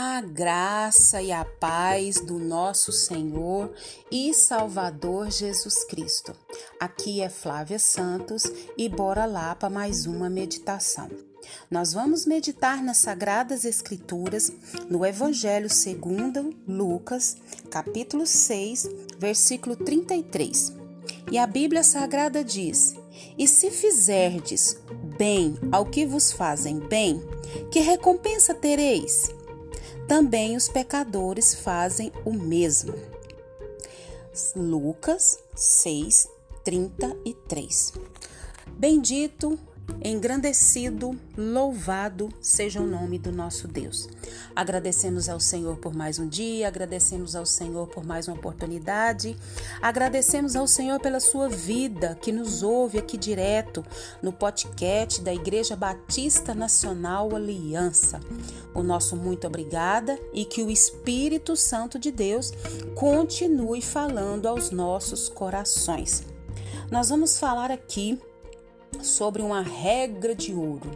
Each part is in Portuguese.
A graça e a paz do nosso Senhor e Salvador Jesus Cristo. Aqui é Flávia Santos e bora lá para mais uma meditação. Nós vamos meditar nas Sagradas Escrituras no Evangelho segundo Lucas, capítulo 6, versículo 33. E a Bíblia Sagrada diz: E se fizerdes bem ao que vos fazem bem, que recompensa tereis? Também os pecadores fazem o mesmo. Lucas 6, 33. Bendito Engrandecido, louvado seja o nome do nosso Deus. Agradecemos ao Senhor por mais um dia, agradecemos ao Senhor por mais uma oportunidade, agradecemos ao Senhor pela sua vida que nos ouve aqui direto no podcast da Igreja Batista Nacional Aliança. O nosso muito obrigada e que o Espírito Santo de Deus continue falando aos nossos corações. Nós vamos falar aqui sobre uma regra de ouro,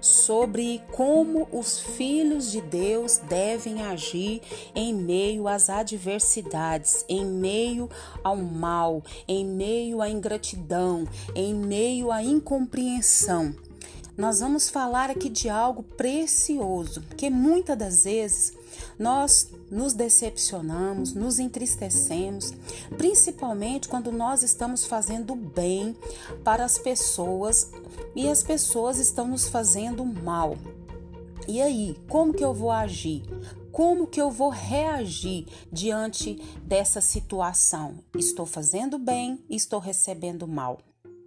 sobre como os filhos de Deus devem agir em meio às adversidades, em meio ao mal, em meio à ingratidão, em meio à incompreensão. Nós vamos falar aqui de algo precioso, que muitas das vezes nós nos decepcionamos, nos entristecemos, principalmente quando nós estamos fazendo bem para as pessoas e as pessoas estão nos fazendo mal. E aí, como que eu vou agir? Como que eu vou reagir diante dessa situação? Estou fazendo bem, estou recebendo mal.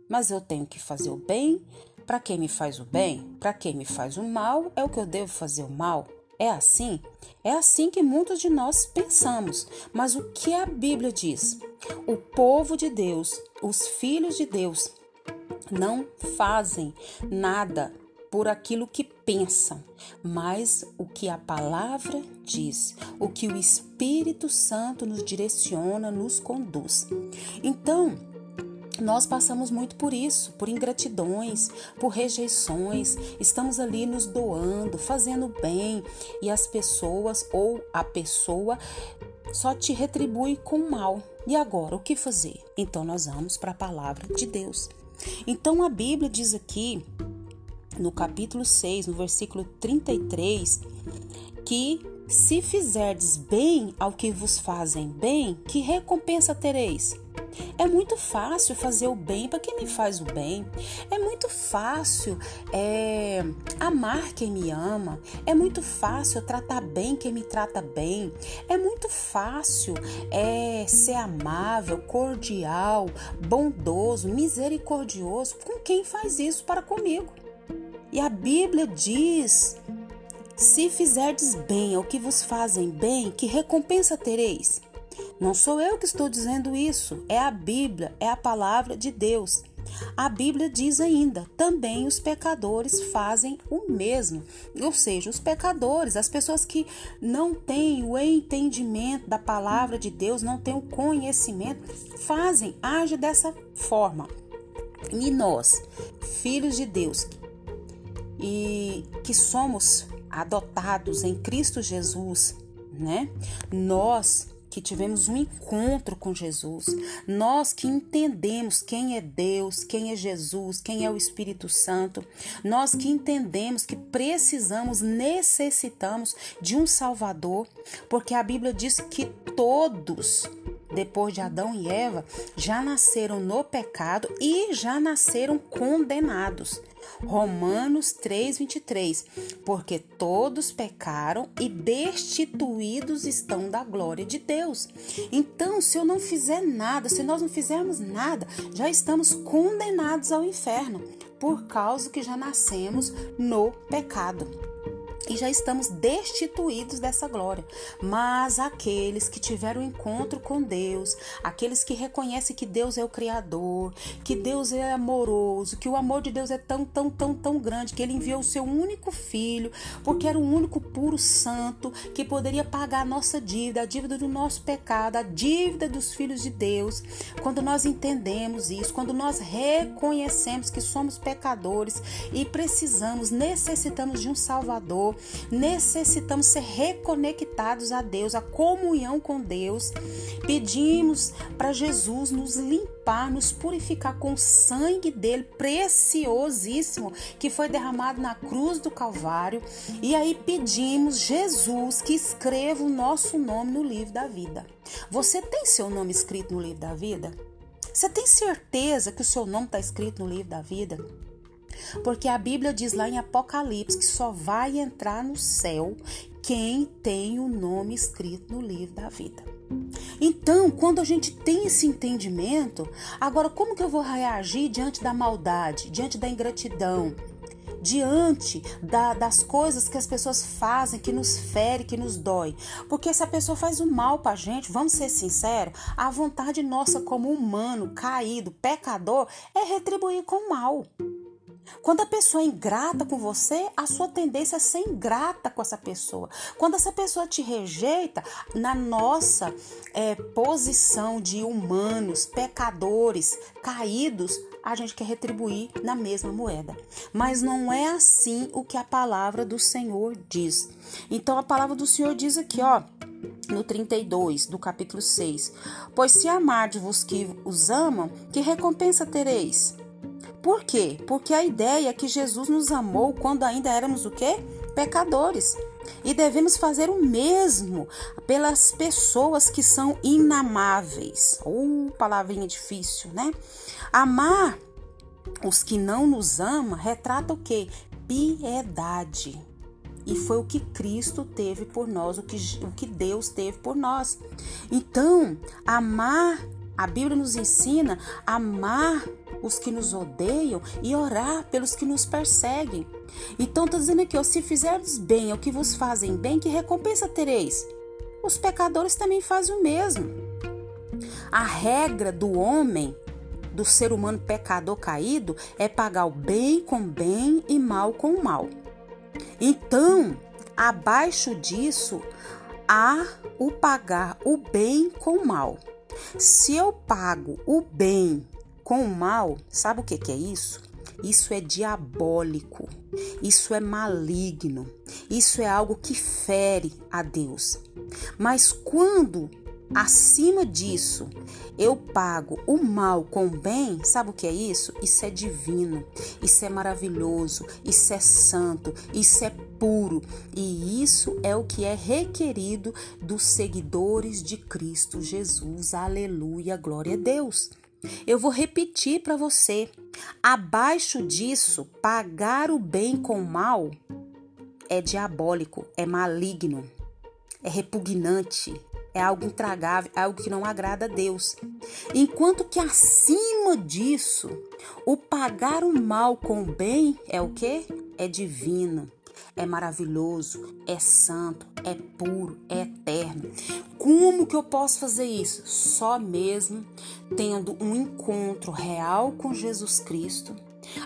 Mas eu tenho que fazer o bem. Para quem me faz o bem, para quem me faz o mal, é o que eu devo fazer o mal. É assim? É assim que muitos de nós pensamos. Mas o que a Bíblia diz? O povo de Deus, os filhos de Deus, não fazem nada por aquilo que pensam, mas o que a palavra diz, o que o Espírito Santo nos direciona, nos conduz. Então, nós passamos muito por isso, por ingratidões, por rejeições. Estamos ali nos doando, fazendo bem e as pessoas ou a pessoa só te retribui com mal. E agora, o que fazer? Então nós vamos para a palavra de Deus. Então a Bíblia diz aqui, no capítulo 6, no versículo 33, que se fizerdes bem ao que vos fazem bem, que recompensa tereis? É muito fácil fazer o bem para quem me faz o bem. É muito fácil é, amar quem me ama. É muito fácil tratar bem quem me trata bem. É muito fácil é, ser amável, cordial, bondoso, misericordioso com quem faz isso para comigo. E a Bíblia diz se fizerdes bem ao que vos fazem bem, que recompensa tereis? Não sou eu que estou dizendo isso, é a Bíblia, é a palavra de Deus. A Bíblia diz ainda: também os pecadores fazem o mesmo. Ou seja, os pecadores, as pessoas que não têm o entendimento da palavra de Deus, não têm o conhecimento, fazem, agem dessa forma. E nós, filhos de Deus, e que somos adotados em Cristo Jesus, né? Nós que tivemos um encontro com Jesus, nós que entendemos quem é Deus, quem é Jesus, quem é o Espírito Santo, nós que entendemos que precisamos, necessitamos de um Salvador, porque a Bíblia diz que todos depois de Adão e Eva, já nasceram no pecado e já nasceram condenados. Romanos 3:23, porque todos pecaram e destituídos estão da glória de Deus. Então, se eu não fizer nada, se nós não fizermos nada, já estamos condenados ao inferno, por causa que já nascemos no pecado e já estamos destituídos dessa glória. Mas aqueles que tiveram encontro com Deus, aqueles que reconhecem que Deus é o Criador, que Deus é amoroso, que o amor de Deus é tão, tão, tão, tão grande, que Ele enviou o seu único filho, porque era o único puro santo que poderia pagar a nossa dívida, a dívida do nosso pecado, a dívida dos filhos de Deus. Quando nós entendemos isso, quando nós reconhecemos que somos pecadores e precisamos, necessitamos de um Salvador Senhor, necessitamos ser reconectados a Deus, a comunhão com Deus. Pedimos para Jesus nos limpar, nos purificar com o sangue dele preciosíssimo que foi derramado na cruz do Calvário. E aí pedimos Jesus que escreva o nosso nome no livro da vida. Você tem seu nome escrito no livro da vida? Você tem certeza que o seu nome está escrito no livro da vida? Porque a Bíblia diz lá em Apocalipse que só vai entrar no céu quem tem o nome escrito no livro da vida. Então, quando a gente tem esse entendimento, agora como que eu vou reagir diante da maldade, diante da ingratidão, diante da, das coisas que as pessoas fazem, que nos fere, que nos dói. Porque se a pessoa faz o mal pra gente, vamos ser sinceros, a vontade nossa como humano, caído, pecador, é retribuir com mal. Quando a pessoa é ingrata com você, a sua tendência é ser ingrata com essa pessoa. Quando essa pessoa te rejeita, na nossa é, posição de humanos, pecadores, caídos, a gente quer retribuir na mesma moeda. Mas não é assim o que a palavra do Senhor diz. Então a palavra do Senhor diz aqui, ó, no 32 do capítulo 6: Pois se amardes-vos que os amam, que recompensa tereis? Por quê? Porque a ideia é que Jesus nos amou quando ainda éramos o quê? Pecadores. E devemos fazer o mesmo pelas pessoas que são inamáveis. Uh, palavrinha difícil, né? Amar os que não nos amam retrata o quê? Piedade. E foi o que Cristo teve por nós, o que, o que Deus teve por nós. Então, amar, a Bíblia nos ensina amar os que nos odeiam e orar pelos que nos perseguem. Então está dizendo aqui, ó, se fizerdes bem ao que vos fazem bem, que recompensa tereis? Os pecadores também fazem o mesmo. A regra do homem, do ser humano pecador caído, é pagar o bem com bem e mal com mal. Então, abaixo disso, há o pagar o bem com o mal. Se eu pago o bem com o mal, sabe o que, que é isso? Isso é diabólico, isso é maligno, isso é algo que fere a Deus. Mas quando acima disso eu pago o mal com o bem, sabe o que é isso? Isso é divino, isso é maravilhoso, isso é santo, isso é puro e isso é o que é requerido dos seguidores de Cristo Jesus. Aleluia, glória a Deus. Eu vou repetir para você. Abaixo disso, pagar o bem com o mal é diabólico, é maligno, é repugnante, é algo intragável, é algo que não agrada a Deus. Enquanto que acima disso, o pagar o mal com o bem é o que? É divino é maravilhoso, é santo, é puro, é eterno. Como que eu posso fazer isso? Só mesmo tendo um encontro real com Jesus Cristo.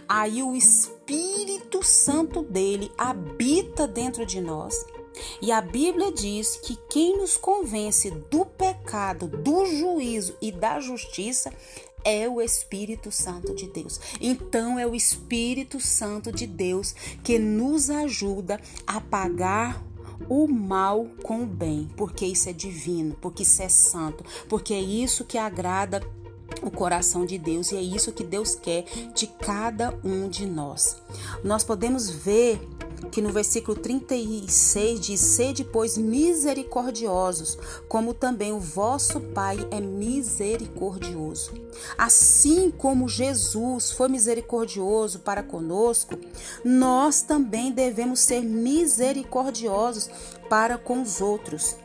Aí o Espírito Santo dele habita dentro de nós. E a Bíblia diz que quem nos convence do pecado, do juízo e da justiça é o Espírito Santo de Deus. Então é o Espírito Santo de Deus que nos ajuda a pagar o mal com o bem, porque isso é divino, porque isso é santo, porque é isso que agrada o coração de Deus e é isso que Deus quer de cada um de nós. Nós podemos ver que no versículo 36 diz: Sede, pois, misericordiosos, como também o vosso Pai é misericordioso. Assim como Jesus foi misericordioso para conosco, nós também devemos ser misericordiosos para com os outros.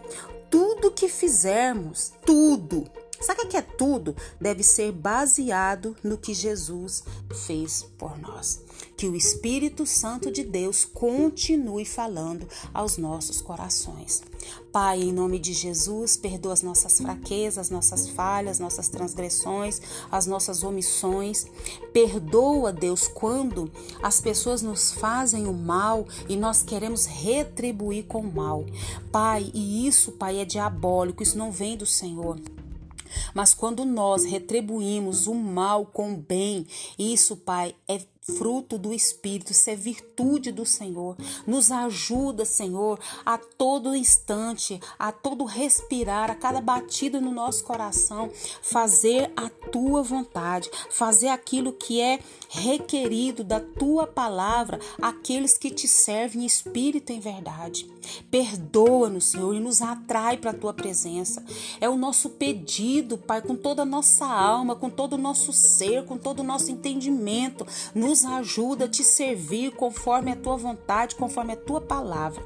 Tudo que fizermos, tudo, Sabe o que é tudo? Deve ser baseado no que Jesus fez por nós. Que o Espírito Santo de Deus continue falando aos nossos corações. Pai, em nome de Jesus, perdoa as nossas fraquezas, as nossas falhas, nossas transgressões, as nossas omissões. Perdoa, Deus, quando as pessoas nos fazem o mal e nós queremos retribuir com o mal. Pai, e isso, Pai, é diabólico, isso não vem do Senhor. Mas quando nós retribuímos o mal com o bem, isso, Pai, é fruto do Espírito, ser virtude do Senhor. Nos ajuda, Senhor, a todo instante, a todo respirar, a cada batida no nosso coração, fazer a tua vontade, fazer aquilo que é requerido da tua palavra, aqueles que te servem em espírito e em verdade. Perdoa-nos, Senhor, e nos atrai para a tua presença. É o nosso pedido, Pai, com toda a nossa alma, com todo o nosso ser, com todo o nosso entendimento. Nos ajuda a te servir conforme a tua vontade, conforme a tua palavra.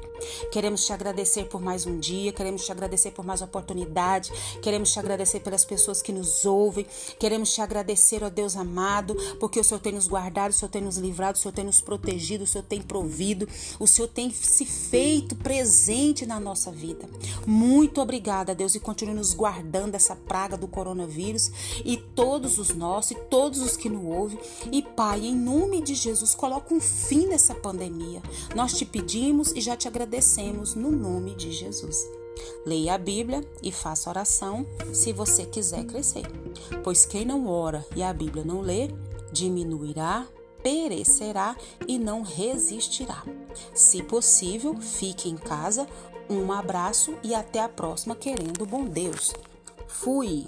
Queremos te agradecer por mais um dia, queremos te agradecer por mais oportunidade, queremos te agradecer pelas pessoas que nos ouvem, queremos te agradecer, ó Deus amado, porque o Senhor tem nos guardado, o Senhor tem nos livrado, o Senhor tem nos protegido, o Senhor tem provido, o Senhor tem se feito presente na nossa vida. Muito obrigada, Deus, e continue nos guardando dessa praga do coronavírus e todos os nossos e todos os que nos ouvem. E Pai, em nome de Jesus, coloca um fim nessa pandemia. Nós te pedimos e já te agradecemos no nome de Jesus. Leia a Bíblia e faça oração se você quiser crescer. Pois quem não ora e a Bíblia não lê, diminuirá, perecerá e não resistirá. Se possível, fique em casa. Um abraço e até a próxima, querendo bom Deus. Fui!